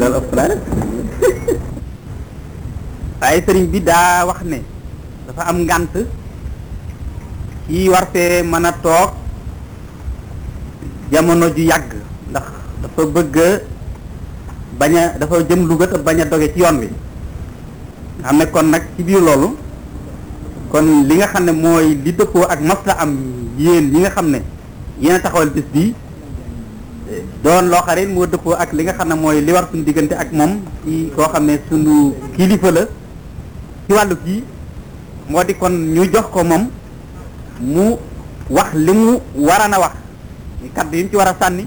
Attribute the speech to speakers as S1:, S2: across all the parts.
S1: loolu ëpp naa rek waaye sëriñ bi daa wax ne dafa am ngànt yi war fee mën a toog jamono ju yàgg ndax dafa bëgg bañ a dafa jëm Louga te bañ a doge ci yoon wi xam ne kon nag ci biir loolu kon li nga xam ne mooy li dëppoo ak masla am yéen yi nga xam ne yéen a taxawal bis bii doon loo xarit moo dëppoo ak li nga xam ne mooy li war suñu diggante ak moom ci koo xam ne suñu kilifa la ci wàllu kii moo di kon ñu jox ko moom mu wax li mu waran a wax kaddu yi mu ci war a sànni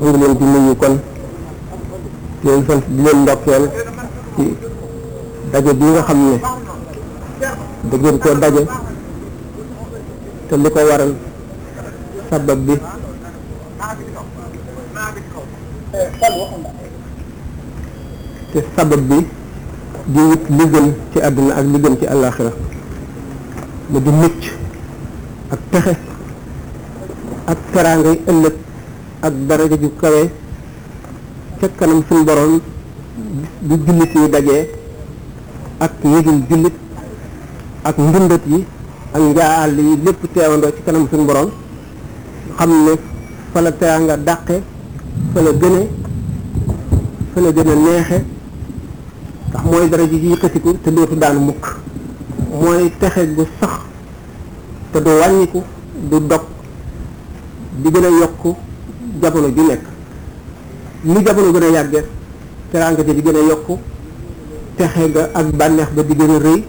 S1: ñu
S2: ngi leen di nuyu kon di leen sant di leen ndokkeel ci daje bi nga xam ne da ngeen koo daje te li ko waral sabab bi te sabab bi di wut li gën ci àdduna ak li gën ci àllaaxira mu di mucc ak pexe ak teraangay ëllëg ak daraja ju kawe ca kanam suñu borom bu jullit yi dajee ak yëgul jullit ak ndundat yi ak njaal yi lépp teewandoo ci kanam suñu borom xam ne fa la teraanga dàqe fa la gëne fa la gën a neexe ndax mooy daraja ji yëkkatiku te dootu daan mukk mooy texe gu sax te du wàññiku du dog di gën a yokk jamono ju nekk lu jamono gën a yàgge teraanga ji di gën a yokk texe ga ak bànneex ba di gën a rëy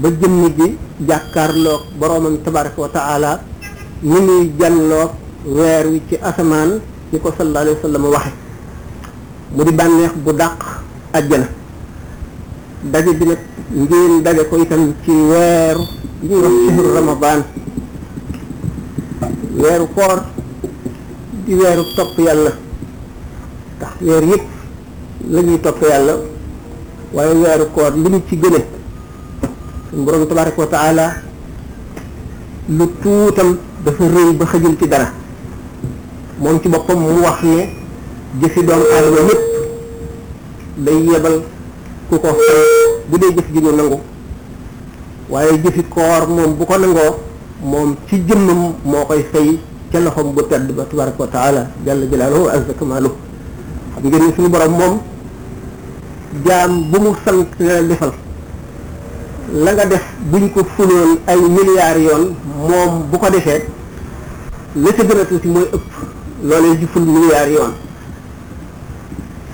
S2: ba jëmm ji jàkkaarloog boroomam tabaraka wa taala ni muy jàlloog weer wi ci asamaan ni ko sallallahu alayhi wa sallam waxe mu di bànneex bu dàq àjjana daje bi nag ngeen daje ko itam ci weeru bi ñuy wax shahru ramadan weeru koor di weeru topp yàlla ndax weer yëpp la ñuy topp yàlla waaye weeru koor li ñu ci gëne suñu borom tabaraka wa taala lu tuutam dafa rëy ba xëjul ci dara moom ci boppam mu wax ne jëfi doomu aadama yépp day yebal ku ko fay bu dee jëf ji ñu nangu waaye jëfi koor moom bu ko nangoo moom ci jëmmam moo koy fay ca loxoom bu tedd ba tabaraka wa taala jalla jalaaluhu azza kamaaluhu xam ngeen ni suñu borom moom jaam bu mu sant la defal la nga def buñ ko fuloon ay milliards yoon moom bu ko defee la ca gën a tuuti mooy ëpp loolee ji ful milliards yoon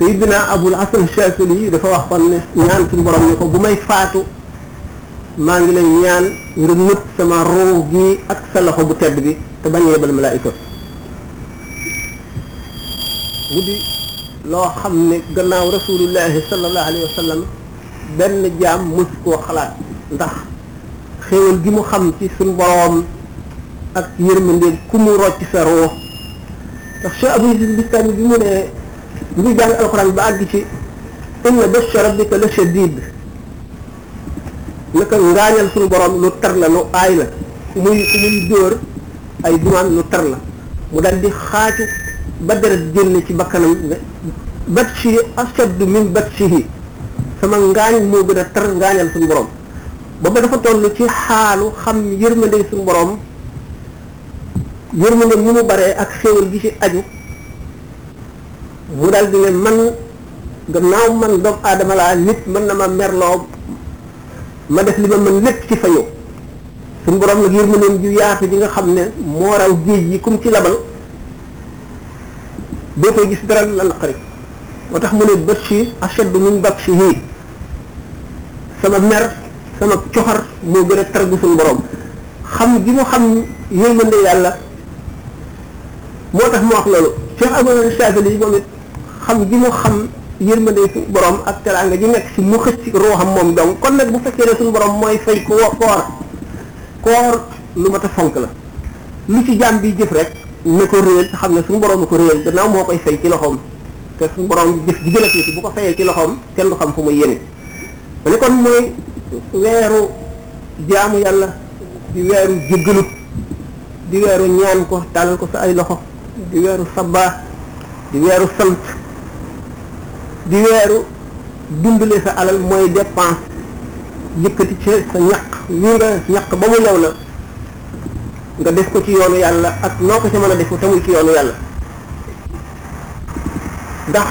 S2: Seydina Abul Hasan Shaasili yi dafa wax kon ne ñaan suñu borom ne ko bu may faatu maa ngi lay ñaan nga nëpp sama roo gi ak sa loxo bu tedd bi te bañ a yebal malaayika mu di loo xam ne gannaaw rasulullahi sallallahu alayhi wa sallam benn jaam mës koo xalaat ndax xéewal gi mu xam ci suñ boroom ak yërmandeeg ku mu rocc sa roo ndax Cheikh Abou Yazid Bistami bi mu ne ñu jàng alxuraan ba àgg ci inna bashsha rabbika la shadid naka ngaañal suñu borom lu tar la lu aay la fu muy fu muy dóor ay dumaan lu tar la mu dal di xaacu ba deret génn ci bakkanam ne bat si ashaddu min bat sihi sama ngaañ moo gën a tar ngaañal suñu borom booba dafa toll ci xaalu xam yërmande suñu borom yërmande mu mu baree ak xéewal gi ci aju mu dal di ne man gannaaw man doomu aadama laa nit mën na ma merloo ma def li ma mën lépp ci fayu suñu borom nag yërmandeem ju yaatu ji nga xam ne moo raw géej yi kum ci labal doo koy gis dara la naqari moo tax mu ne bët si ashaddu min batshihi sama mer sama coxar moo gën a tar gu suñu borom xam gi mu xam yërmande yàlla moo tax mu wax loolu Cheikh Abdou Chazali moom it xam gi mu xam yërmande su borom ak teraanga ji nekk ci mu xëcc ruuxam moom donc kon nag bu fekkee ne suñu borom mooy fay ko koor koor lu mat a fonk la lu ci jaam bi jëf rek na ko réel te xam ne suñu borom ko réel gannaaw moo koy fay ci loxoom te suñu borom jëf ji gën a tuuti bu ko fayee ci loxoom kenn du xam fu mu yéene ma ne kon mooy weeru jaamu yàlla di weeru jéggalu di weeru ñaan ko tàllal ko sa ay loxo di weeru sabaa di weeru sant di weeru dundale sa alal mooy dépense yëkkati ci sa ñaq li nga ñaq ba mu yow la nga def ko ci yoonu yàlla ak noo ko ci mën a def te muy ci yoonu yàlla ndax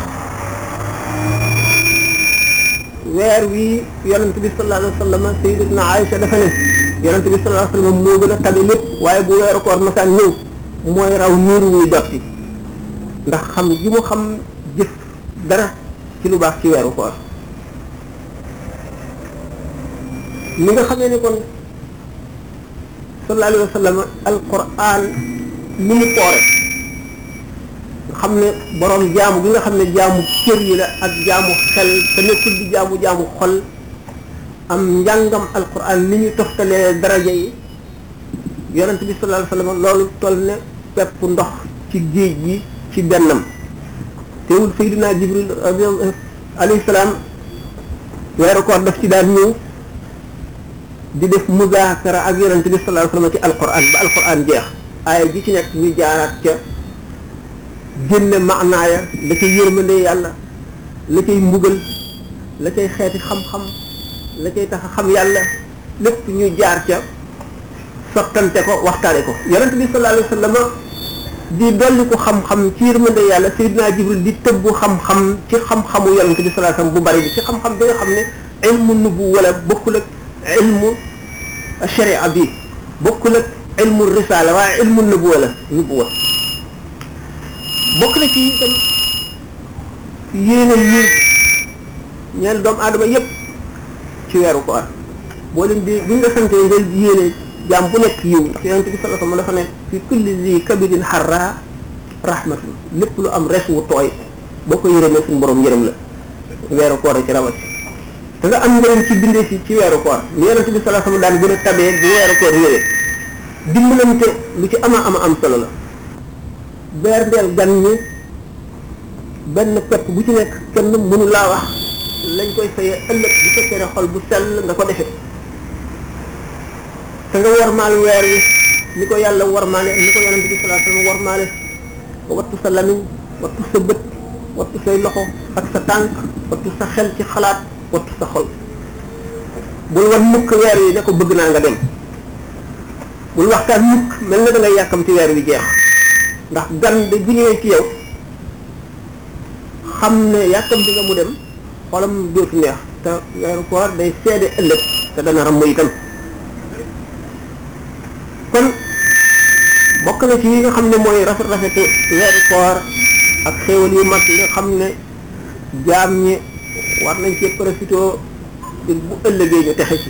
S2: weer wii yonent bi sallallahu alayhi wa sallam sayyidatuna Aïcha dafa ne yonent bi sallallahu alayhi wa sallam moo gën a tabe lépp waaye bu weeru koor masaan ñëw mooy raw niir wuy dotti ndax xam gi mu xam jëf dara ci lu baax ci weeru koor li nga xamee ni kon sallallahu alayhi wa sallam alquran ni mu poore nga xam ne borom jaamu gi nga xam ne jaamu cër yi la ak jaamu xel te nekkul di jaamu jaamu xol am njàngam alquran ni ñu toftalee daraja yi yonent bi sallallahu alayhi wasallam loolu toll ne pepp ndox ci géej gi ci bennam teewul Seydina Jibril radiyallahu alayhi salaam weeru koor daf ci daan ñëw di def muzaakara ak yonent bi sallallahu alayhi wasallam ci alquran ba alquran jeex aaya ji ci nekk ñu jaaraat ca génne maanaaya la cay yërmande yàlla la cay mbugal la cay xeeti xam-xam la cay tax a xam yàlla lépp ñu jaar ca sottante ko waxtaane ko yonent bi sallallahu alayhi wa sallam di dolli ko xam-xam ci yërmande yàlla Seydina Jibril di tëbbu xam-xam ci xam-xamu yonent bi sallallahu alayhi wa sallam bu bari bi ci xam-xam bi nga xam ne ilmu nubu wala bokkul ak ilmu sharia bi bokkul ak ilmu risala waaye ilmu nubu wala nubu wala bokk na ci itam yéene yi ñeel doomu aadama yépp ci weeru koor boo leen di buñ la santee nga yéene jaam bu nekk yiw ndax yonent bi sallallahu alayhi wasallam dafa ne fi kulli zi kabidin harra rahmatun lépp lu am res wu tooy boo ko yërëmee suñu borom yërëm la weeru koor ci rawat te nga am njëriñ ci bindee si ci weeru koor li yonent bi sallallahu alayhi wasallam daan gën a tabee bu weeru koor yëwee dimbalante lu ci ama ama am solo la berndeel gan ñi benn pepp bu ci nekk kenn mënu laa wax lañ koy fayee ëllëg bu fekkee ne xol bu sell nga ko defee te nga warmaal weer wi ni ko yàlla warmaale ni ko yonent bi sallallahu alayhi wasallam warmaale nga wattu sa lamiñ wattu sa bët wattu say loxo ak sa tànk wattu sa xel ci xalaat wattu sa xol bul wan mukk weer yi ne ko bëgg naa nga dem bul waxtaan mukk mel na da ngay yàkkamti weer wi jeex ndax gan de bu ñëwee ci yow xam ne yàkkamti nga mu dem xolam dootu neex te weeru koor day seede ëllëg te dana ram mu itam kon bokk na ci yi nga xam ne mooy rafet rafetu weeru koor ak xéewal yu mag yi nga xam ne jaam ñi war nañ ci profité bu ëllëgee ñu texe ci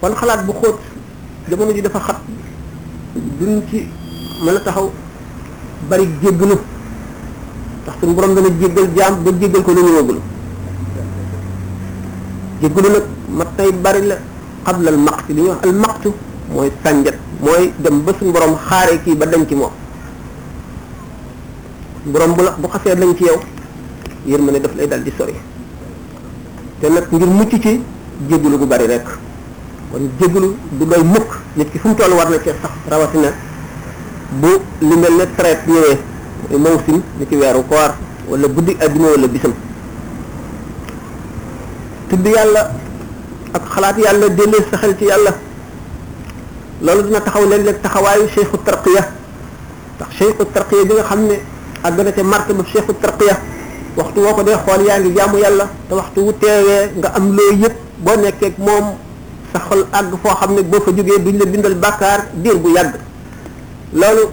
S2: kon xalaat bu xóot jamono ji dafa xat duñ ci mën a taxaw bari jéggalu ndax suñu borom dana jéggal jaam ba jéggal ko lu ñu wóogul jéggalu nag mat tay bari la qabla al maqti li ñuy wax al maqtu mooy sànjat mooy dem ba suñu borom xaare kii ba dañ ci moom borom bu la bu xasee dañ ci yow yërmande daf lay dal di sori te nag ngir mucc ci jéggalu gu bari rek kon jéggalu du doy mukk nit ki fu mu toll war na cee sax rawatina bu li mel ne traite ñëwee mawsim ni ci weeru koor wala guddi àjjuma wala bisam tudd yàlla ak xalaat yàlla dellee sa xel ci yàlla loolu dina taxaw léeg-léeg taxawaayu cheikhu tarqiya ndax cheikhu tarqiya bi nga xam ne àgg na ca martaba cheikhu tarqiya waxtu woo ko dee xool yaa ngi jaamu yàlla te waxtu wu teewee nga am loo yëpp boo nekkeek moom sa xol àgg foo xam ne boo fa jógee duñ la bindal bàkkaar diir bu yàgg loolu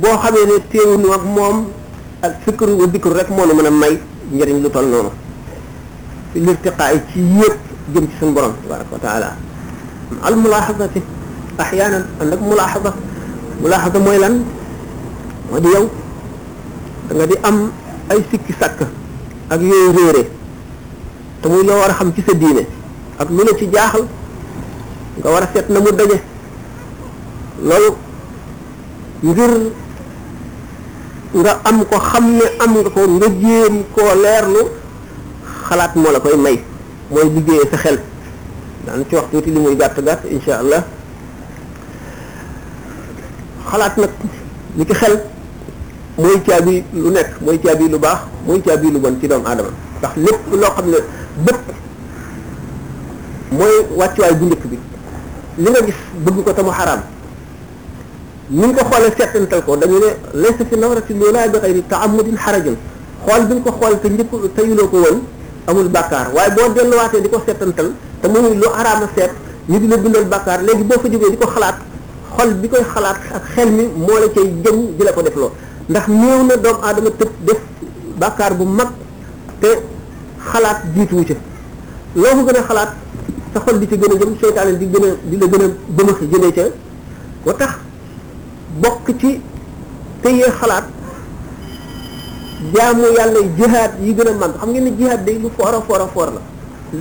S2: boo xamee ne teewuñu ak moom ak fikru wa dikru rek moo nu mën a may njëriñ lu toll noonu fi lirtiqaa yi ci yéeg jëm ci suñu borom tabaraka wa taala al mulaaxasati axyaanan ànd ak mulaaxasa mulaaxasa mooy lan moo di yow da nga di am ay sikki sàkk ak yooyu réere te muy loo war a xam ci sa diine ak lu la ci jaaxal nga war a seet na mu daje loolu ngir nga am ko xam ne am nga ko nga jéem koo leerlu xalaat moo la koy may mooy liggéeyee sa xel daan ci wax tuuti li muy gàtt gàtt insha allah xalaat nag li ci xel mooy caabi lu nekk mooy caabi lu baax mooy caabi lu bon ci doomu aadama ndax lépp loo xam ne bët mooy wàccuwaay bu njëkk bi li nga gis bëgg ko te mu xaraam ni nga ko xoolee settantal ko dañu ne laysa fi nawrati loola bi xayri taamudin xarajun xool bi nga ko xool te njëkk teyuloo ko woon amul bàkkaar waaye boo delluwaatee di ko settantal te muy lu araama seet ñu di la bindal bàkkaar léegi boo fa jógee di ko xalaat xol bi koy xalaat ak xel mi moo la cay jëm di la ko def loo ndax néew na doomu aadama tëb def bàkkaar bu mag te xalaat jiituwu ca loo ko gën a xalaat sa xol di ci gën a jëm seytaane di gën a di la gën a bëmax jëlee ca moo tax bokk ci tëyee xalaat jaamu yàlla jihaad yi gën a mag xam ngeen ne jihaad day lu foora foora foor la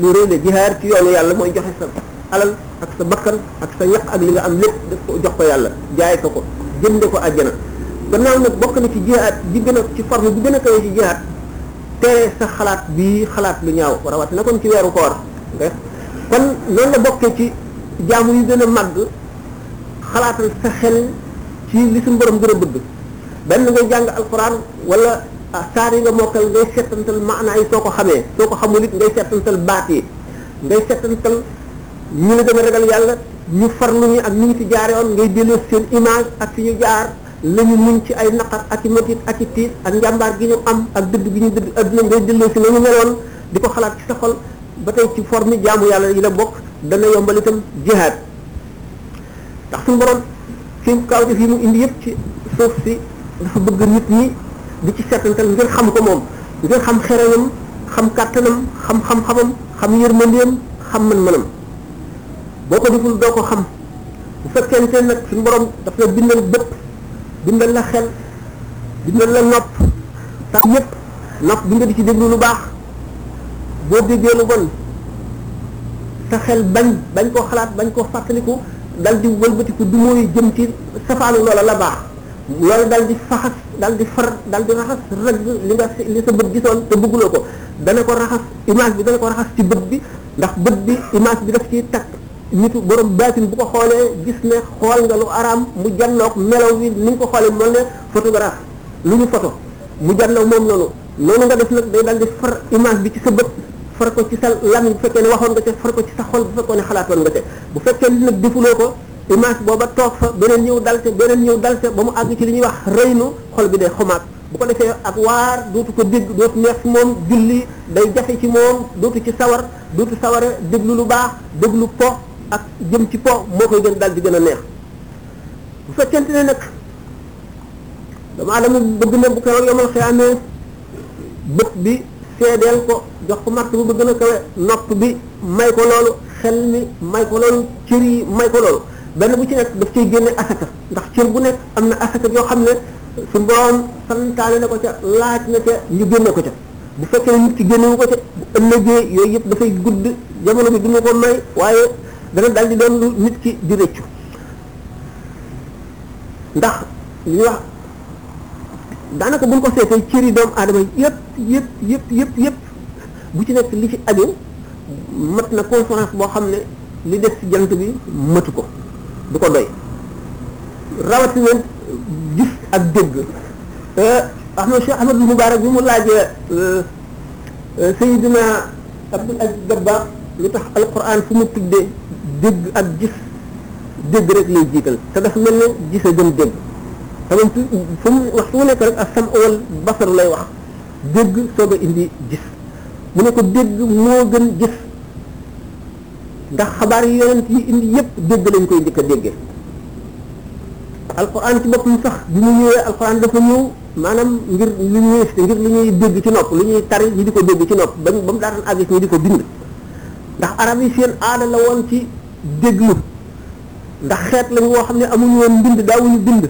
S2: lu rëy la jihaad ci yoonu yàlla mooy joxe sa alal ak sa bakkan ak sa ñaq ak li nga am lépp def ko jox ko yàlla jaay ko ko jënde ko àjjana gannaaw nag bokk na ci jihaad ji gën a ci forme bi gën a kawe ci jihaad tere sa xalaat bii xalaat lu ñaaw rawat na kon ci weeru koor kon loolu la bokkee ci jaamu yu gën a màgg xalaatal sa xel ci li suñu borom gën a bëgg benn ngay jàng alquran wala ah, saar yi nga mokkal ngay settantal maanaa yi soo ko xamee soo ko xamul it ngay settantal baat yi ngay settantal ñu la gën a ragal yàlla ñu farlu ñi ak ñu ngi ci jaare woon ngay delloo seen image ak fi ñu jaar la ñu muñ ci ay naqar ak i métit ak i tiis ak njàmbaar gi ñu am ak dëdd gi ñu dëdd adduna ngay delloo si na ñu meloon di ko xalaat ci sa xol ba tey ci forme jaamu yàlla yi la bokk dana yombal itam jihaad ndax suñu borom fi kaw def yi mu indi yëpp ci suuf si dafa bëgg nit ñi di ci seetantal ngir xam ko moom ngir xam xereñam xam kàttanam xam xam-xamam xam yërmandeem xam mën-mënam boo ko deful doo ko xam bu fekkente nag suñu borom daf la bindal bët bindal la xel bindal la nopp tax yépp nopp bi nga di ci déglu lu baax boo déggee lu bon sa xel bañ bañ koo xalaat bañ koo fàttaliku dal di wëlbatiku du mooy jëm ci safaanu loola la baax loolu dal di faxas dal di far dal di raxas rëgg li nga li sa bët gisoon te bëgguloo ko dana ko raxas image bi dana ko raxas ci bët bi ndax bët bi image bi daf ciy takk nitu borom baatin bu ko xoolee gis ne xool nga lu araam mu janloog melaw wi ni nga ko xoolee mel ne photographe lu ñu photo mu janloog moom noonu noonu nga def nag day daal di far image bi ci sa bët far ko ci sa lan bu fekkee ne waxoon nga ca far ko ci sa xol bu fekkoon ne xalaatoon nga ca bu fekkee ne nag defuloo ko image booba toog fa beneen ñëw dal ca beneen ñëw dal ca ba mu àgg ci li ñuy wax rëynu xol bi day xomaat bu ko defee ak waar dootu ko dégg dootu neex ci moom julli day jafe ci moom dootu ci sawar dootu sawara déglu lu baax déglu po ak jëm ci po moo koy gën dal di gën a neex bu fekkente ne nag dama adama bëgg na bu keroog yomal xiyaamee bët bi seedeel ko jox ko màtt bu bëgg na kawe nopp bi may ko loolu xel mi may ko loolu cër yi may ko loolu benn bu ci nekk daf ciy génne asaka ndax cër bu nekk am na asaka yoo xam ne su borom santaane na ko ca laaj na ca ñu génne ko ca bu fekkee ne nit ki génnewu ko te bu ëllëgee yooyu yëpp dafay gudd jamono bi dina ko may waaye dana daal di doon lu nit ki di rëccu ndax li ñuy wax daanaka buñ ko seetee cëri doomu aadama yëpp yëpp yëpp yëpp yëpp bu ci nekk li ci aju mat na conférence boo xam ne li des ci jant bi matu ko du ko doy rawatina gis ak dégg Ahmad Cheikh Ahmad Moubarak bi mu laajee Seydina Abdul Aziz Dabba lu tax alquran fu mu tuddee dégg ak gis dégg rek lay jiital te dafa mel ne gis a gën dégg te moom fu mu wax fu mu nekk rek ak sam wal basar lay wax dégg soog a indi gis mu ne ko dégg moo gën gis ndax xabaar yi yonent yi indi yépp dégg lañ koy njëkk a déggee alquran ci boppam sax bi mu ñëwee alquran dafa ñëw maanaam ngir lu ñuy ngir lu ñuy dégg ci nopp lu ñuy tari ñu di ko dégg ci nopp ba ba mu daataan àgg ñu di ko bind ndax arab yi seen aada la woon ci déglu ndax xeet lañ woo xam ne amuñu woon mbind daawuñu bind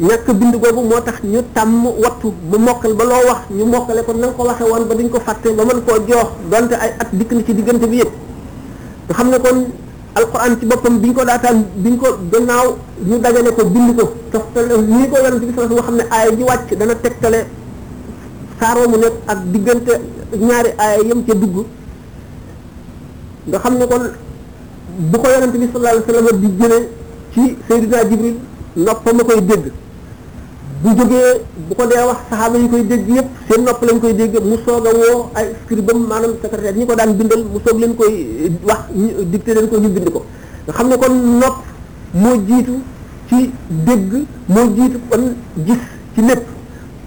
S2: ñàkk bind googu moo tax ñu tàmm wattu ba mokkal ba loo wax ñu mokkale ko na nga ko waxe woon ba duñ ko fàtte ba mën koo joox donte ay at dikk na ci diggante bi yëpp nga xam ne kon alquran ci boppam biñ ko daataan biñ ko gannaaw ñu dajale ko bind ko toftale nii ko yonent bi sallallahu alayhi wasallam xam ne aaya ji wàcc dana tegtale saaroo mu nekk ak diggante ñaari aaya yem ca dugg nga xam ne kon bu ko yonente bi sallallahu alayhi wasallam di jëlee ci Seydina Jibril noppam a koy dégg bu jógee bu ko dee wax saxaaba yi koy dégg yëpp seen nopp lañ koy dégg mu soog a woo ay scribam maanaam secrétaire ñi ko daan bindal mu soog leen koy eh, wax dicté leen ko ñu bind ko nga xam ne kon nopp moo jiitu ci dégg moo jiitu kon gis ci lépp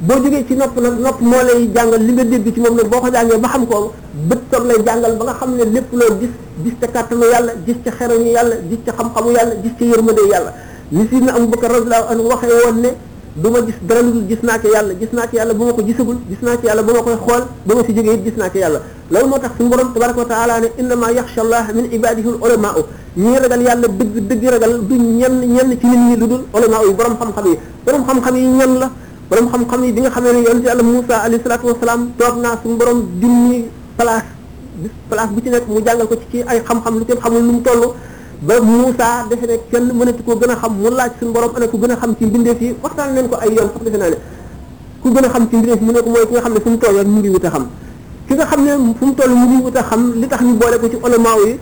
S2: boo jógee ci nopp nag nopp moo lay jàngal li nga dégg ci moom nag boo ko jàngee ba xam ko bët soog lay jàngal ba nga xam ne lépp loo gis gis ca kàttanu yàlla gis ca xerañu yàlla gis ca xam-xamu yàlla gis ca yërmande yàlla ni sidna Abubakar radiyallahu anhu waxee woon ne du ma gis dara lu dul gis naa ci yàlla gis naa ci yàlla bu ma ko gisagul gis naa ci yàlla bu ma koy xool ba ma si jógee it gis naa ci yàlla loolu moo tax suñu borom tabaraka wa taala ne innama yaxsha allah min ibadihi al ulama u ñi ragal yàlla dëgg dëgg ragal du ñenn ñenn ci nit ñi lu dul ulama yi borom xam-xam yi borom xam-xam yi ñan la borom xam-xam yi bi nga xamee ne yonent yàlla Moussa alayhi salaatu wasalaam toog naa suñu borom junni place place bu ci nekk mu jàngal ko ci ci ay xam-xam lu kenn xamul nu mu toll ba Moussa defe ne kenn mënatu koo gën a xam mu laaj suñu borom ana ku gën a xam ci mbindeef yi waxtaan leen ko ay yoon sax defe naa ne ku gën a xam ci mbindeef mu ne ko mooy ki nga xam ne fu mu toll rek mu ngi wut a xam ki nga xam ne fu mu toll mu ngi wut a xam li tax ñu boole ko ci ulamaaw yi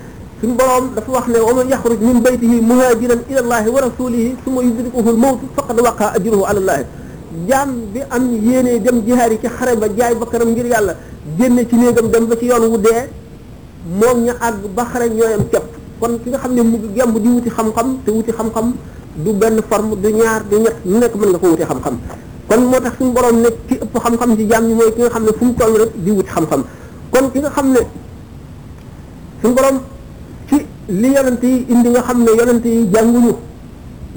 S2: suñu borom dafa wax ne wa man yaxruj min baytihi muhajiran ila allahi wa rasulihi summa yudrikuhu al mawtu faqad waqa ajruhu ala allahi jaam bi am yéene dem jihaar yi ci xare ba jaay bakkanam ngir yàlla génne ci néegam dem ba ci yoon wu dee moom ña àgg ba xare ñooyam képp kon ki nga xam ne mu gemb di wuti xam-xam te wuti xam-xam du benn forme du ñaar du ñett mu nekk mën nga ko wuti xam-xam kon moo tax suñu borom nekk ci ëpp xam-xam ci jaam ñi mooy ki nga xam ne fu mu toll rek di wuti xam-xam kon ki nga xam ne suñu borom ci li yonent yi indi nga xam ne yonent yi jànguñu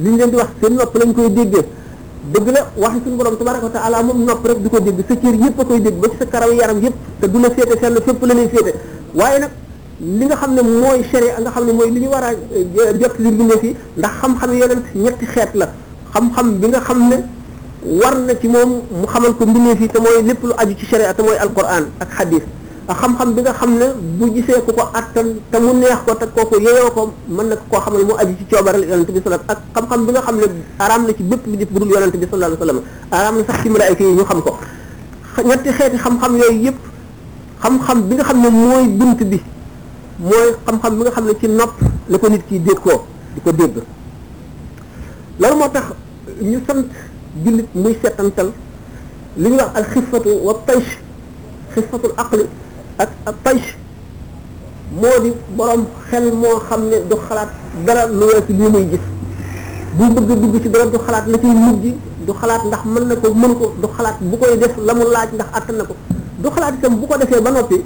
S2: liñ leen di wax seen nopp lañ koy déggee dëgg la waxi suñu borom tabaraka wa taala moom nopp rek di ko dégg sa cër yëpp a koy dégg ba ci sa karaw yaram yëpp te du la féete fenn fépp la lay féete waaye nag li nga xam ne mooy sharia nga xam ne mooy li ñu war a jot li binde fi ndax xam-xam yonent ñetti xeet la xam-xam bi nga xam ne war na ci moom mu xamal ko mbindee fi te mooy lépp lu aju ci sharia te mooy alquran ak xadis ak xam-xam bi nga xam ne bu gisee ku ko attan te mu neex ko te kooku yeyoo ko mën na koo xamal mu aju ci coobaral yonent bi sallallahu ak xam-xam bi nga xam ne araam na ci bépp bi bu dul yonent bi sallallahu alayhi wa sallam araam na sax ci malaayka yi ñu xam ko ñetti xeeti xam-xam yooyu yëpp xam-xam bi nga xam ne mooy bunt bi mooy xam-xam bi nga xam ne ci nopp la ko nit ki dégg koo di ko dégg loolu moo tax ñu sant jullit muy settantal li ñuy wax al xifatu wa taysh xifatul aqli ak ak taysh moo di borom xel moo xam ne du xalaat dara lu weesu lii muy gis bu bëgg dugg ci dara du xalaat la ciy mujj du xalaat ndax mën na ko mën ko du xalaat bu koy def la mu laaj ndax attan na ko du xalaat itam bu ko defee ba noppi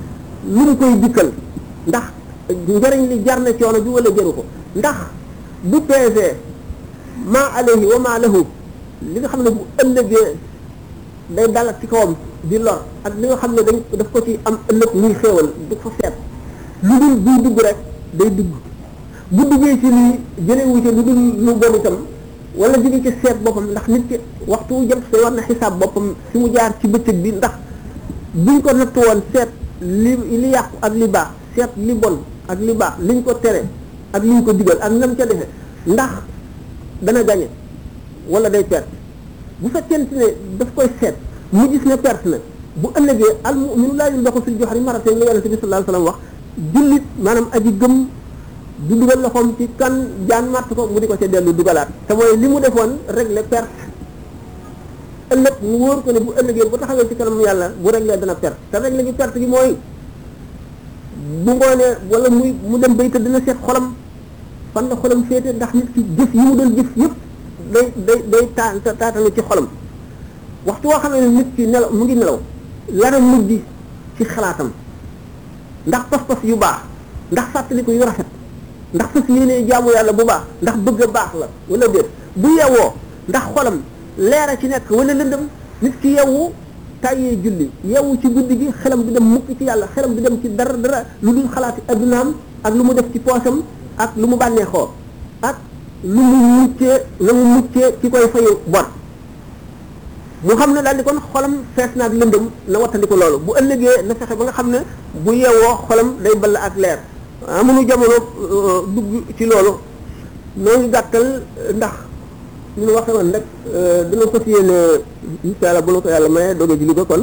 S2: lu mu koy dikkal ndax njëriñ li jar na coono bi wala jaru ko ndax bu peesee maa alayhi wa maa lahu li nga xam ne bu ëllëgee day dalat ci kawam di lor ak li nga xam ne dañ daf ko ci am ëllëg muy xéewal du ko seet lu dul buy dugg rek day dugg bu duggee ci lii jëlee wu ci lu dul lu bon itam wala jóge ci seet boppam ndax nit ki waxtu wu jëm see war na xisaab boppam fi mu jaar ci bëccëg bi ndax buñ ko natt woon seet li li yàqu ak li baax seet li bon ak li baax liñ ko tere ak liñ ko digal ak nam ca defe ndax dana gañe wala day perte bu fekkente ne daf koy seet mu gis ne perte na bu ëllëgee al mu'minu laa yundaxu fil juhri marratayn la yonente bi sallallahu alayhi wasallam wax jullit maanaam aji gëm du dugal loxoom ci kan jaan màtt ko mu di ko ca dellu dugalaat te mooy li mu defoon régler perte ëllëg mu wóor ko ne bu ëllëgee bu taxawee ci kanam yàlla bu régler dana perte te régler gi perte gi mooy bu ngoonee wala muy mu dem bay tëdd dina seet xolam fan la xolam féete ndax nit ki jëf yi mu doon jëf yëpp day day day taa taatana ci xolam waxtu woo xam ne nit ki nelaw mu ngi nelaw lara mujj ci xalaatam ndax pas-pas yu baax ndax fàttaliku yu rafet ndax fas yéene jaamu yàlla bu baax ndax bëgg a baax la wala déet bu yewwoo ndax xolam leera ci nekk wala lëndëm nit ki yewwu tàyyee julli yewwu ci guddi gi xelam du dem mukk ci yàlla xelam du dem ci dara dara lu dul xalaati addunaam ak lu mu def ci poosam ak lu mu bànneexoo ak lu mu muccee la mu muccee ci koy fayu bor mu xam ne daal di kon xolam fees na ak lëndëm na wattandi ko loolu bu ëllëgee na fexe ba nga xam ne bu yeewoo xolam day ball ak leer amuñu jamono dugg ci loolu noo ngi gàttal ndax ñu waxee woon rek dina fas yéene incha allah bu la ko yàlla mayee doge julli ko kon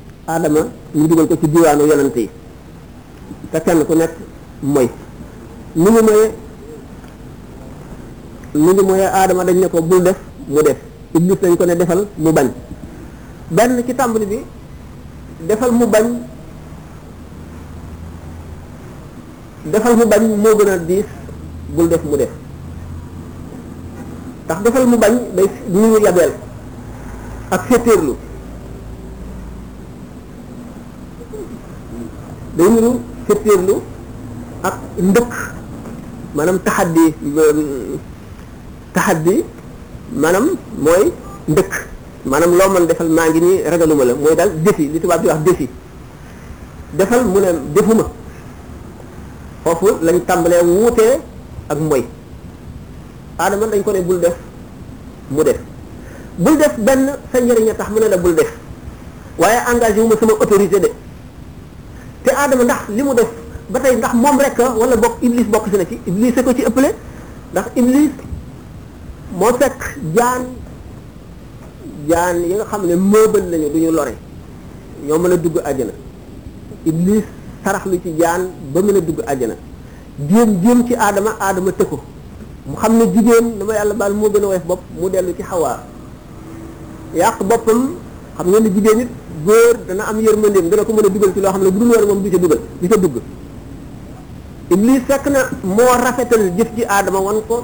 S2: aadama ñu dugal ko ci diwaanu yonent yi te kenn ku nekk mooy nu ñu moyee nu ñu moyee aadama dañ ne ko bul def mu def iblis dañ ko ne defal mu bañ benn ci tàmbali bi defal mu bañ defal mu bañ moo gën a diis bul def mu def ndax defal mu bañ day niru yabeel ak féetéerlu day niru féetéerlu ak ndëkk maanaam taxaddi taxaddi maanaam mooy ndëkk maanaam loo mën defal maa ngi nii ragaluma la mooy daal défi li tubaab di wax défi defal mu ne defuma foofu lañ tàmbalee wuutee ak moy aadama dañ ko ne bul def mu def bul def benn sa njëriñ a tax mu ne la bul def waaye engagé wu ma sama autorité de te aadama ndax li mu def ba tey ndax moom rek wala bokk iblis bokk si na ci iblis ko ci ëppale ndax iblis moo fekk jaan jaan yi nga xam ne mëbal lañu du ñu lore ñoo mën a dugg àjjana iblis sarax lu ci jaan ba mën a dugg àjjana jéem jéem ci aadama aadama të ko mu xam ne jigéen dama yàlla baal moo gën a woyof bopp mu dellu ci xawaa yàq boppam xam nga ne jigéen it góor dana am yërmandeem dana ko mën a dugal ci loo xam ne bu dul woon moom du ca dugal du ca dugg iblis fekk na moo rafetal jëf ji aadama wan ko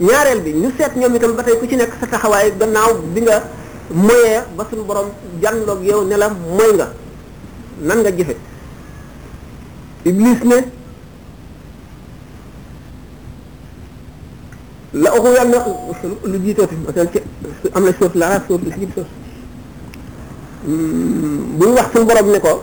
S2: ñaareel bi ñu seet ñoom itam ba tey ku ci nekk sa taxawaay gannaaw bi nga moyee ba suñu borom jànloog yow ne la moy nga nan nga jëfe iblis ne la uxu yan na lu jiitooti matal ci am na suuf laa suuf li si suuf bu ñu wax suñu borom ne ko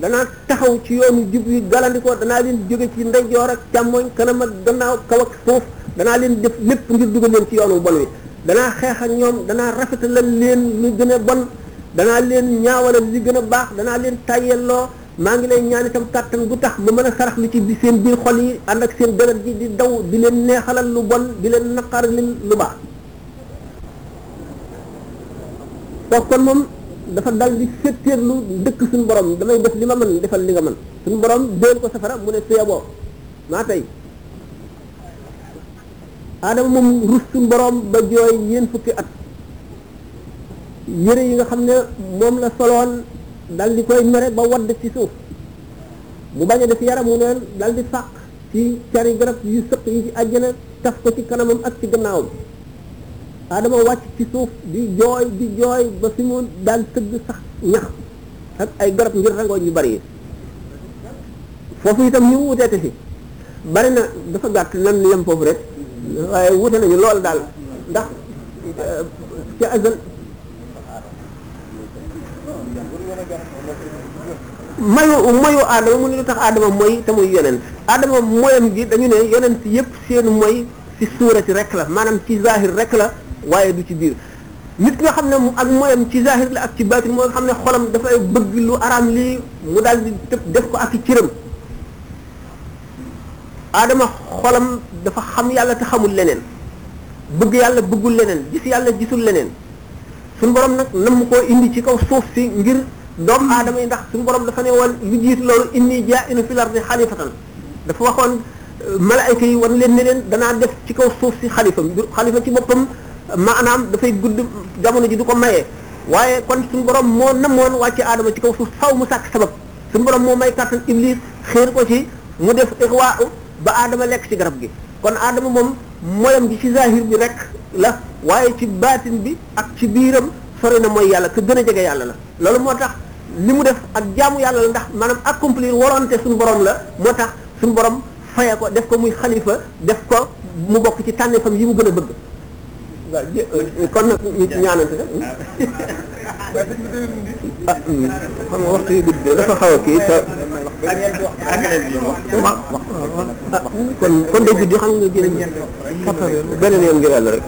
S2: danaa taxaw ci yoonu jub yi galandikoo danaa leen jóge ci ndeyjoor ak càmmoñ kanam ak gannaaw kaw ak suuf danaa leen def lépp ngir dugal leen ci yoonu bon wi danaa xeex ak ñoom danaa rafetalal leen lu gën a bon danaa leen ñaawalal li gën a baax danaa leen tàyyelloo maa ngi lay ñaan itam kàttan bu tax ba mën a sarax lu ci bi seen biir xol yi ànd ak seen deret ji di daw di leen neexalal lu bon di leen naqar lu baax kooku kon moom dafa dal di féttéerlu dëkk suñu borom damay def li ma mën defal li nga mën suñu borom déel ko safara mu ne seeboo maa tey aadama moom rus suñu borom ba jooy yéen fukki at yére yi nga xam ne moom la soloon dal di koy mere ba wadd ci suuf mu bañ a def yaramu neen dal di fàq ci cari garab yu sëq yi ci àjjana taf ko ci kanamam ak ci gannaawam Adama wàcc ci suuf di jooy di jooy ba fi mu daan tëgg sax ñax ak ay garab ngir rangooñ yu bari yi foofu itam ñu wuteete fi bari na dafa gàtt nan yem foofu rek waaye wute nañu lool daal ndax ci azal mayu moyu aadama mu ne lu tax aadama mooy te muy yonent aadama moyam gi dañu ne yonent yëpp seen moy ci suurati rek la maanaam ci zahir rek la waaye du ci biir nit nga xam ne mu ak moyam ci zahir la ak ci baatin moo nga xam ne xolam dafay bëgg lu araam lii mu daal di tëb def ko ak i cëram aadama xolam dafa xam yàlla te xamul leneen bëgg yàlla bëggul leneen gis yàlla gisul leneen suñu borom nag nam koo indi ci kaw suuf si ngir doomu aadama yi ndax suñu borom dafa ne woon lu jiitu loolu inni jaa'ilun fil ardi xalifatan dafa waxoon malaayka yi wan leen ne leen danaa def ci kaw suuf si xalifa xalifa ci boppam maanaam dafay gudd jamono ji du ko maye waaye kon suñu borom moo namoon wàcce aadama ci kaw suuf faw mu sàkk sabab suñu borom moo may kàttan iblis xéer ko ci mu def ixwaa ba aadama lekk ci garab gi kon aadama moom moyam gi ci zahir bi rek la waaye ci baatin bi ak ci biiram sore na mooy yàlla te gën a jege yàlla la loolu moo tax li mu def ak jaamu yàlla la ndax maanaam accomplir waroonte suñu borom la moo tax suñu borom faye ko def ko muy xalifa def ko mu bokk ci tànneefam yi mu gën a bëgg waaw kon nag ñu ñaanante ah xam nga waxtu yi gudd de dafa xaw a kii te ma ah kon kon day guddi xam nga génn quatre heures beneen yoon ngir yàlla rek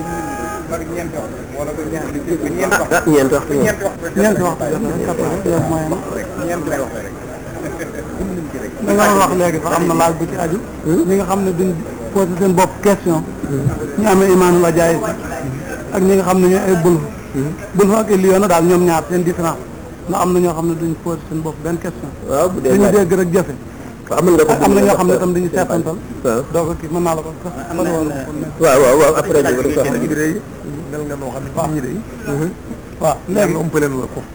S2: ah ñeent waxtu
S3: ñeent waxtu ñeent waxtu jot na quatre heures yow mooy ma da nga doon wax léegi sax am na laaj bu ci aju ñi nga xam ne duñ posé seen bopp question ñu amee imaanul ajaay ak ñi nga xam ne ñooy ay bul bul fa ak Eliona daal ñoom ñaar seen différence ndax am na ñoo xam ne duñ posé seen bopp benn question.
S2: waaw bu dee
S3: duñu dégg rek
S2: jafe. am na
S3: am na ñoo xam ne tam dañuy seetantal.
S2: waaw
S3: doo ko kii mën naa la ko sax. am na
S2: waaw waaw waaw après.
S4: mel nga noo xam ne ñi de.
S3: waaw léegi umpale na
S4: la ko.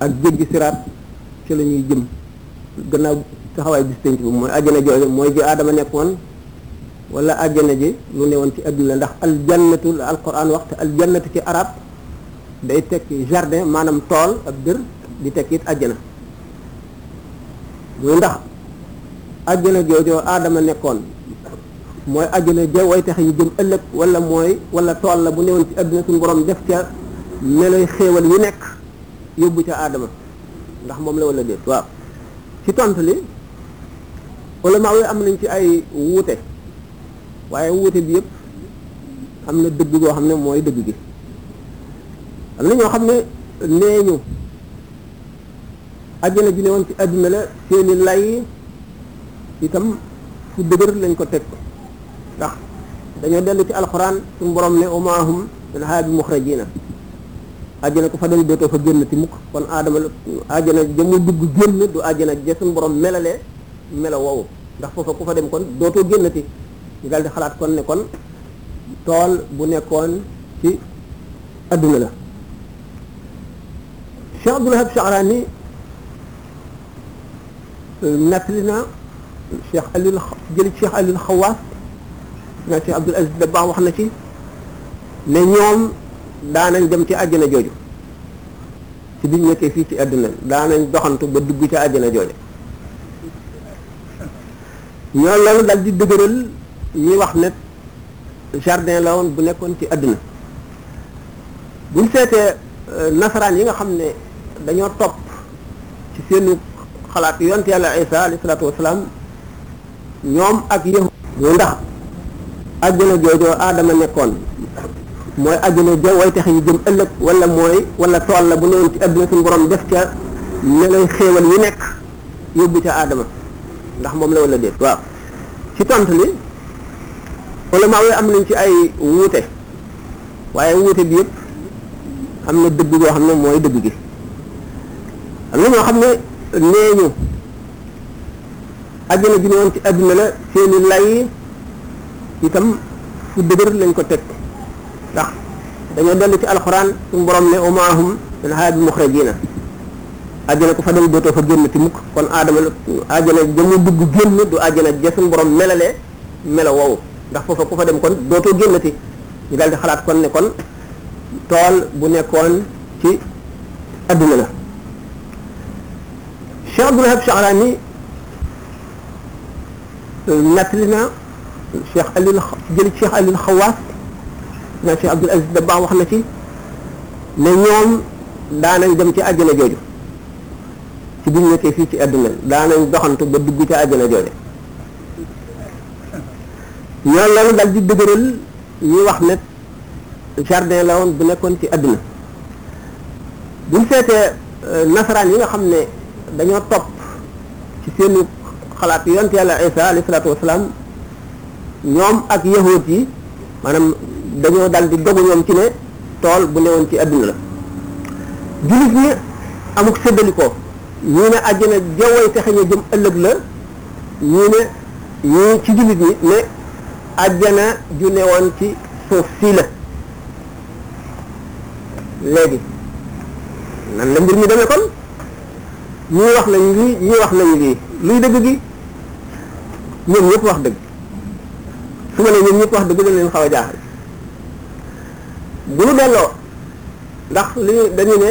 S2: ak jéggi siraat ci la ñuy jëm gannaaw taxawaay bis penc bi mooy àjjana jooju mooy ji aadama nekkoon wala àjjana ji lu newoon ci adduna ndax aljannatu la alquran waxte aljannatu ci arab day tekki jardin maanaam tool ab dër di tekki it àjjana muy ndax àjjana joojoo aadama nekkoon mooy àjjana ja way tax yi jëm ëllëg wala mooy wala tool la bu newoon ci àdduna suñu borom def ca meloy xéewal yu nekk yóbbu ca aadama ndax moom la wala déet waaw ci tont li ulama yi am nañ ci ay wuute waaye wuute bi yëpp am na dëgg goo xam ne mooy dëgg gi am na ñoo xam ne nee ñu àjjana ji ne woon ci àdduna la seeni lay itam fu dëgër lañ ko teg ndax dañoo dellu ci alxuraan suñu borom ne umaahum minhaa bi muxrajiina àjjana ko fa dem dootoo fa génn ti mukk kon aadama la àjjana jamu dugg génn du àjjana ja suñu borom melale melo wow ndax foofa ku fa dem kon dootoo génn ti ñu daal di xalaat kon ne kon tool bu nekkoon ci adduna la Cheikh Abdoul Wahab Charani nettali na Cheikh Alioune jëli ci Cheikh Alioune Xawaas naa Cheikh Abdoul Aziz Dabakh wax na ci ne ñoom daanañ dem ci àjjana jooju ci biñ nekkee fii ci àdduna daanañ doxantu ba dugg ci àjjana jooju ñoo loolu dal di dëgëral ñuy wax ne jardin la woon bu nekkoon ci àdduna buñ seetee euh, nasaraan yi nga xam ne dañoo topp ci seenu xalaat yont yàlla isa alayhi salaatu wasalaam ñoom ak yahud ñu ndax àjjana joojoo aadama nekkoon mooy àjjana jo way tax yi jëm ëllëg wala mooy wala tool la bu newoon ci àdduna suñu borom def ca ne lay xéewal yi nekk yóbbu ca aadama ndax moom la wala déet waaw ci tont li wala maa am nañ ci ay wuute waaye wuute bi yëpp am na dëgg goo xam ne mooy dëgg gi am na ñoo xam ne nee ñu àjjana ji ne woon ci àdduna la seeni lay itam fu dëgër lañ ko teg ndax dañoo dellu ci alxuraan suñu borom ne umaahum min haa bi muxrajina àjjana ko fa dem dootoo fa génn ti mukk kon aadama àjjana ja mu dugg génn du àjjana ja suñu borom melalee melo woowu ndax foofa ku fa dem kon dootoo génnati ñu daal di xalaat kon ne kon tool bu nekkoon ci adduna la Cheikh Abdul Wahab Sha'rani nettali na Cheikh Alil jëli Cheikh Alil Xawaas na Cheikh Abdul Aziz Dabakh wax na ci ne ñoom daanañ dem ci àjjana jooju ci biñ nekkee fii ci àdduna daanañ doxantu ba dugg ci àjjana jooju ñoo loolu dal di dëgëral ñi wax ne jardin la woon bu nekkoon ci àdduna buñ seetee nasaraan yi nga xam ne dañoo topp ci seenu xalaat yonte yàlla isa alayhi salaatu wasalaam ñoom ak yahoot yi maanaam dañoo dal di dogu ñoom ci ne tool bu newoon ci àdduna la jullit ñi amuk séddalikoo ñii ne àjjana jawway texe ña jëm ëllëg la ñii ne ñii ci jullit ñi ne àjjana ju ne woon ci suuf si la léegi nan la mbir mi demee kon ñii wax nañ lii ñii wax nañ lii luy dëgg gi ñoom ñëpp wax dëgg su ma ne ñoom ñëpp wax dëgg dañ leen xaw a jaaxal bu ñu delloo ndax li dañu ne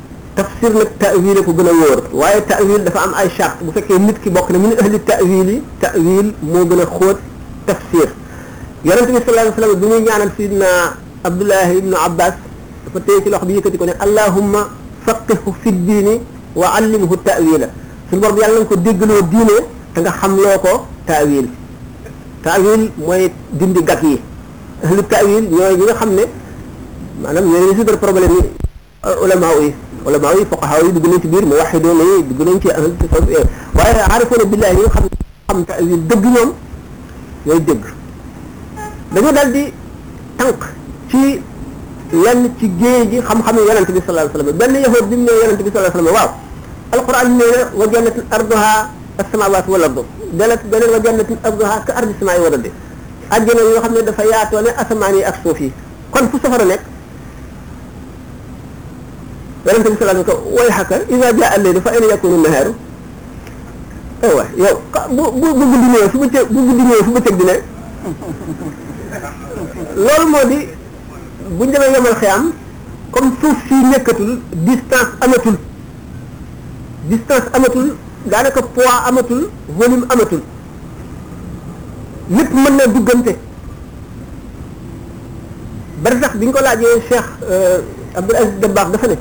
S2: tafsir nag ta'wil ko gën a wóor waaye ta'wil dafa am ay charte bu fekkee nit ki bokk na min ahli ta'wil yi ta'wil moo gën a xóot tafsir yonent bi sallallahu alayhi wa sallam bi muy ñaanal sidna Abdullahi ibnu Abbas dafa téye ci loxo bi yëkkati ko ne allahumma faqihu fi diini wa allimhu ta'wila suñu borom yàlla nga ko déggloo diine te nga xamloo ko ta'wil ta'wil mooy dindi gàtt yi ahli ta'wil ñooy ñi nga xam ne maanaam ñooy résoudre problème yi ulama yi ulama yi fuqaha yi dugg nañ ci biir mu waxi doon yi dugg nañ ci waaye aarifoona billahi yi xam xam tawil dëgg ñoom ñooy dëgg dañu dal di tànk ci lenn ci géej gi xam-xam yi yonente bi sallallahu alayhi wasallam benn yahud bi mu ne yonente bi sallallahu alayhi wasallam waaw alquran nee na wa jannatin arduha as-samawati wal ardu delet beneen wa jannatin arduha ka ardi samaa'i wal ardi àjjana yoo xam ne dafa yaatoo ne asamaan yi ak suuf yi kon fu safara nekk yonente bi sallallahu alayhi wa sallam way xaka ida jaa al-laylu fa ayna yakunu nahaaru ay waay yow bu bu bu guddi ñëwee fu bëccëg bu guddi ñëwee fu bëccëg di ne loolu moo di bu ñu demee yomal xiyam comme suuf si nekkatul distance amatul distance amatul daanaka poids amatul volume amatul lépp mën na duggante barsax bi ñu ko laajee Cheikh Abdul Aziz Dabakh dafa ne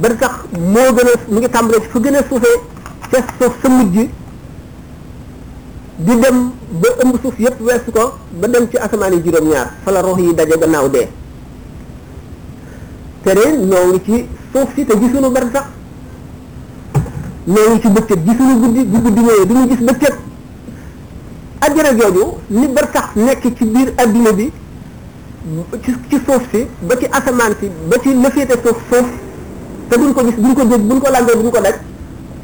S2: barsax moo gën a mu ngi tàmbalee fu gën a suufee ca suuf sa mujj di dem ba ëmb suuf yépp weesu ko ba dem ci asamaan yi juróom-ñaar fa la rox yi daje gannaaw dee te de ñoo ngi ci suuf si te gisuñu barsax ñoo ngi ci bëccëg gisuñu guddi bu guddi ñëwee duñu gis bëccëg ajjana jooju ni ba sax nekk ci biir adduna bi ci ci suuf si ba ci asamaan si ba ci lëfeete suuf suuf te duñ ko gis duñ ko dégg buñ ko làngee duñ ko daj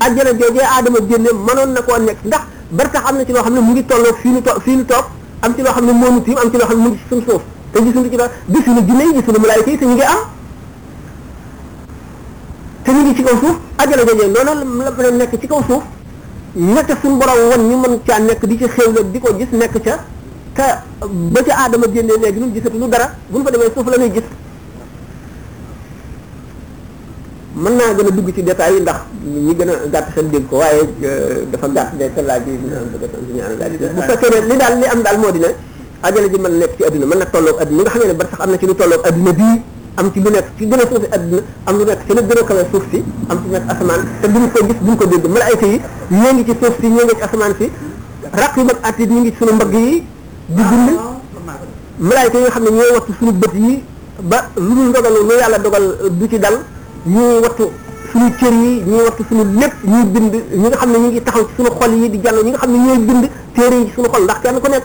S2: ajjana joojee aadama génne mënoon na koo nekk ndax barsax am na ci loo xam ne mu ngi tolloo fii ñu toog fii ñu toog am ci loo xam ne moomu tiim am ci loo xam ne mu ngi ci suñ suuf te gisuñu ci la gisuñu jinne yi gisuñu malaayika yi te ñu ngi am te ñu ngi ci kaw suuf ajala jooju noonu la la nekk ci kaw suuf nekk suñu borom won ñu mën caa nekk di ci xéwle di ko gis nekk ca te ba ca aadama génnee léegi ñun gisatu lu dara bu ñu fa demee suuf la ñuy gis mën naa gën a dugg ci détails yi ndax ñi gën a gàtt seen dégg ko waaye dafa gàtt de te laaj yi dina bëgg a tontu ñaari laaj yi bu fekkee ne li daal li am daal moo di ne ajana ji mën na nekk ci adduna mën na tolloog adduna nga xamee ne bar sax am na ci lu tolloog adduna bii am ci lu nekk ci gën a suufi adduna am lu nekk ci lu gën a kawe suuf si am ci nekk asamaan te duñ ko gis duñ ko dégg malaayka yi ñoo ngi ci suuf si ñoo ngi ci asamaan si raq yi mag attit ñu ngi ci suñu mbagg yi di dund malaayka yi nga xam ne ñooy wattu suñu bët yi ba lu ñu dogal lu yàlla dogal du ci dal ñuy wattu suñu cër yi ñuy wattu suñu lépp ñuy bind ñi nga xam ne ñu ngi taxaw ci suñu xol yi di jàll ñi nga xam ne ñooy bind téere yi ci suñu xol ndax kenn ku nekk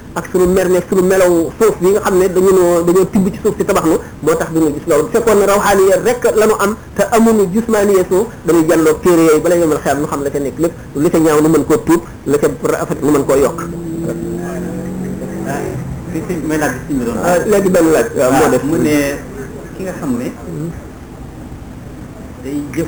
S2: ak sunu mer ne sunu melaw suuf bi nga xam ne dañu noo dañoo tibb ci suuf si tabax nu moo tax duñu gis loolu bu fekkoon ne rawxaani ya rek la nu am te amuñu jismaani ya suuf dañuy jàlloog téere yooyu bala yomal xeam nu xam la ca nekk lépp li ca ñaaw nu mën koo tuub la ca rafet nu mën koo yokk
S1: fi si may laaj si mi doon ah
S2: léegi benn laaj waaw moo def
S1: mu ne ki nga xam ne day jëf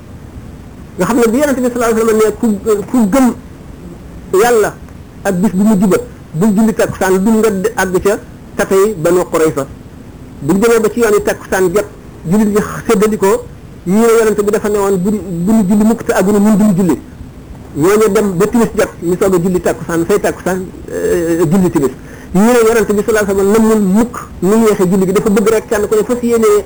S1: nga xam ne
S2: bi yonent bi sallallahu alayhi wasallam ne ku ku gëm yàlla ak bis bu mujj ba bul julli takkusaan dul nga àgg ca tatay Banu Qurayza bu ñu demee ba ci yoon yi takkusaan jot jullit ñi séddali ko ñi ne yonent bi dafa ne woon bu bu ñu julli mukk te agunu mun duñu julli ñooñu dem ba timis jot ñu soog a julli takkusaan fay takkusaan julli timis ñu ne yonent bi sallallahu alayhi wasallam namul mukk nu mu yeexee julli gi dafa bëgg rek kenn ku ne fas yéenee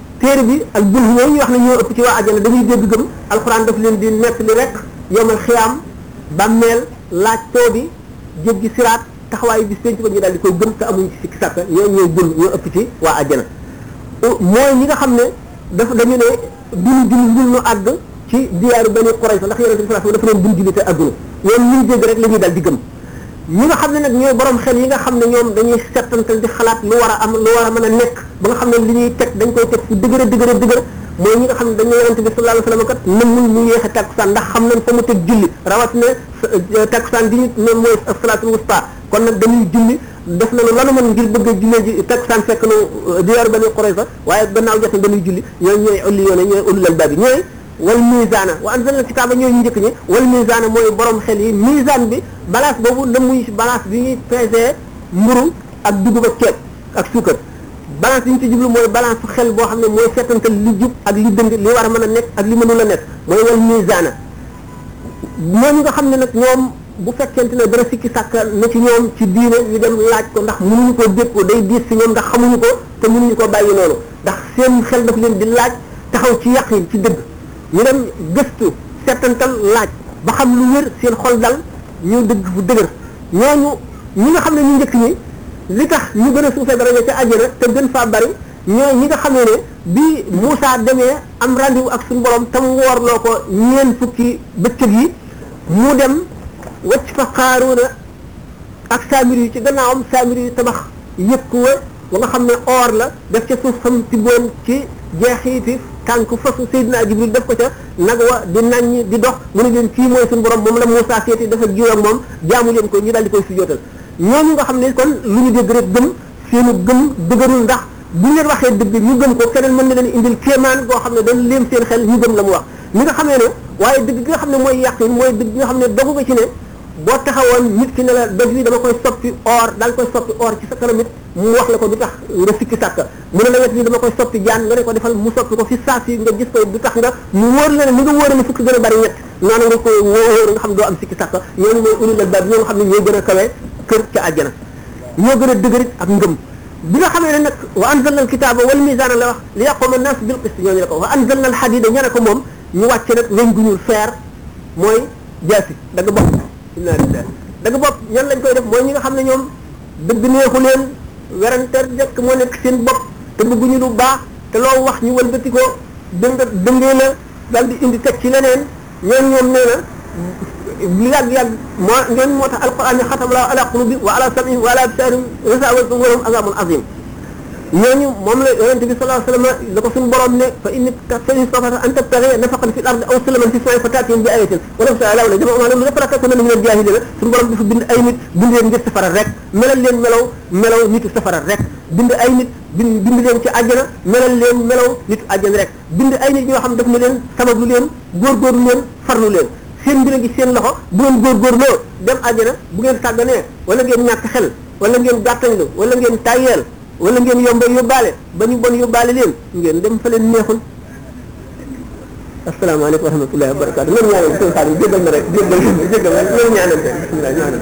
S2: téere bi ak bul ñoo ñu wax ne ñoo ëpp ci waa àjjana dañuy dégg gëm alxuraan daf leen di nett li rek yomal xiyaam bàmmeel laaj too bi jéggi siraat taxawaayu bis penc ba ñu daal di koy gëm te amuñ ci sikki sàkka ñoo ñooy bul ñoo ëpp ci waa àjjana mooy ñi nga xam ne dafa dañu ne duñu julli ngir ñu àgg ci diyaaru bani Qurayza ndax yonent bi sallallahu alayhi wasallam dafa leen duñ julli te àggul ñoom ñuy dégg rek la ñuy daal di gëm ñi nga xam ne nag ñooy borom xel yi nga xam ne ñoom dañuy settantal di xalaat lu war a am lu war a mën a nekk ba nga xam ne li ñuy teg dañ koy teg fu dëgër a dëgër a dëgër mooy ñi nga xam ne dañu yonente bi sallallahu alayhi wasallam kat namul mu yéexe takkusaan ndax xam nañ fa mu teg julli rawatina takkusaan bi ñu ne mooy salaatul wusta kon nag dañuy julli def nañu lanu mën ngir bëgg a jullee ji takkusaan fekk nu diwaar bani Qurayza waaye gannaaw jot na dañuy julli ñooy ñooy ulli yoone ñooy ulul albaab yi ñooy wal misaana wa anzalna kitaaba ñooy ñu njëkk ñi wal misaana mooy borom xel yi misaan bi balance boobu la muy balance bi ñuy peser mburu ak dugub ak ceeb ak suukar balance yi ñu ci jublu mooy balance xel boo xam ne mooy seetantal li jub ak li dëng li war a mën a nekk ak li mënul a nekk mooy wal misaana ñooñu nga xam ne nag ñoom bu fekkente ne dara sikki sàkk na ci ñoom ci diine ñu dem laaj ko ndax mënuñu ko dégg ko day diis si ñoom ndax xamuñu ko te mënuñu ko bàyyi noonu ndax seen xel daf leen di laaj taxaw ci yaqin ci dëgg ñu dem gëstu settantal laaj ba xam lu wér seen xol dal ñu dëgg fu dëgër ñooñu ñi nga xam ne ñu njëkk ñi li tax ñu gën a suufee daraja ca àjjana te gën faa bari ñooy ñi nga xamee ne bi Moussa demee am rendez-vous ak suñu borom tam woorloo ko ñeen fukki bëccëg yi mu dem wacc fa Qaaruuna ak saamir yi ci gannaawam saamir yi tabax yëkk wa ba nga xam ne or la def ca suuf sam ci boon ci jeexiiti tànk fasu Seydina Jibril def ko ca nag wa di naññ di dox mu ne leen fii mooy suñu borom moom la Moussa seeti dafa jiw ak moom jaamu leen ko ñu daal di koy sujootal ñooñu nga xam ne kon lu ñu dégg rek gëm seenu gëm dëgërul ndax bu ñu leen waxee dëgg ñu gëm ko keneen mën na leen indil kéemaan goo xam ne dañ léem seen xel ñu gëm la mu wax li nga xamee ne waaye dëgg gi nga xam ne mooy yàqin mooy dëgg gi nga xam ne dogu nga ci ne boo taxawoon nit ki ne la doj wi dama koy soppi or daal koy soppi or ci sa kanam it mu wax la ko du tax nga sikki sàkk mu ne la wet wi dama koy soppi jaan nga ne ko defal mu soppi ko fi saa si nga gis ko du tax nga mu wóor la ne mu nga wóor ne fukk gën a bari ñett noonu nga koy wóor nga xam doo am sikki sàkk ñooñu mooy ulul albaab ñoo nga xam ne ñoo gën a kawe kër ca àjjana ñoo gën a dëgërit ak ngëm bi nga xamee ne nag wa anzalna alkitaaba wal mizaana la wax li yaquma annaas bil qist ñooñu la ko wa anzalna alhadida ña ne ko moom ñu wàcce nag weñ gu ñuul feer mooy jaasi dagg bopp inna lillahi dagg bopp ñan lañ koy def mooy ñi nga xam ne ñoom dëgg neexu leen werante jekk moo nekk seen bopp te bëgguñu lu baax te loo wax ñu wëlbati ko dëng dëngee la dal di indi teg ci leneen ñoom ñoom nee na li yàgg yàgg moo ñoom moo tax alquran ne xatam la ala qulubi wa ala samihim wa ala absarihim wa ala absarihim wa lahum azabun azim ñooñu moom la yonente bi sallallahu alayhi wasallam la ko suñu borom ne fa in fa in istata an tabtaghi nafaqan fil ardi aw sulaman fi samaa'i fata'tihim bi ayatin wa law sha'a la jama'a lahum lépp rakka ko na minal jaahiliina suñu borom dafa bind ay nit bind leen ngir safara rek melal leen melaw melaw nitu safara rek bind ay nit bind bind leen ci àjjana melal leen melaw nitu àjjana rek bind ay nit ñoo xam daf ne leen sabablu leen góorgóorlu leen farlu leen seen mbir gi seen loxo bu ngeen góorgóorloo dem àjjana bu ngeen sàgganee wala ngeen ñàkk xel wala ngeen gàttañlu wala ngeen tàyyeel wala ngeen yomba yóbbaale ba ñu bon yóbbaale leen ngeen dem fa leen neexul asalaamaaleykum wa rahmatullahi wa barakaatu loolu ñaanal sëñ Xaadim jéggal na rek jéggal na jéggal na loolu ñaanal tey bismillah ñaanal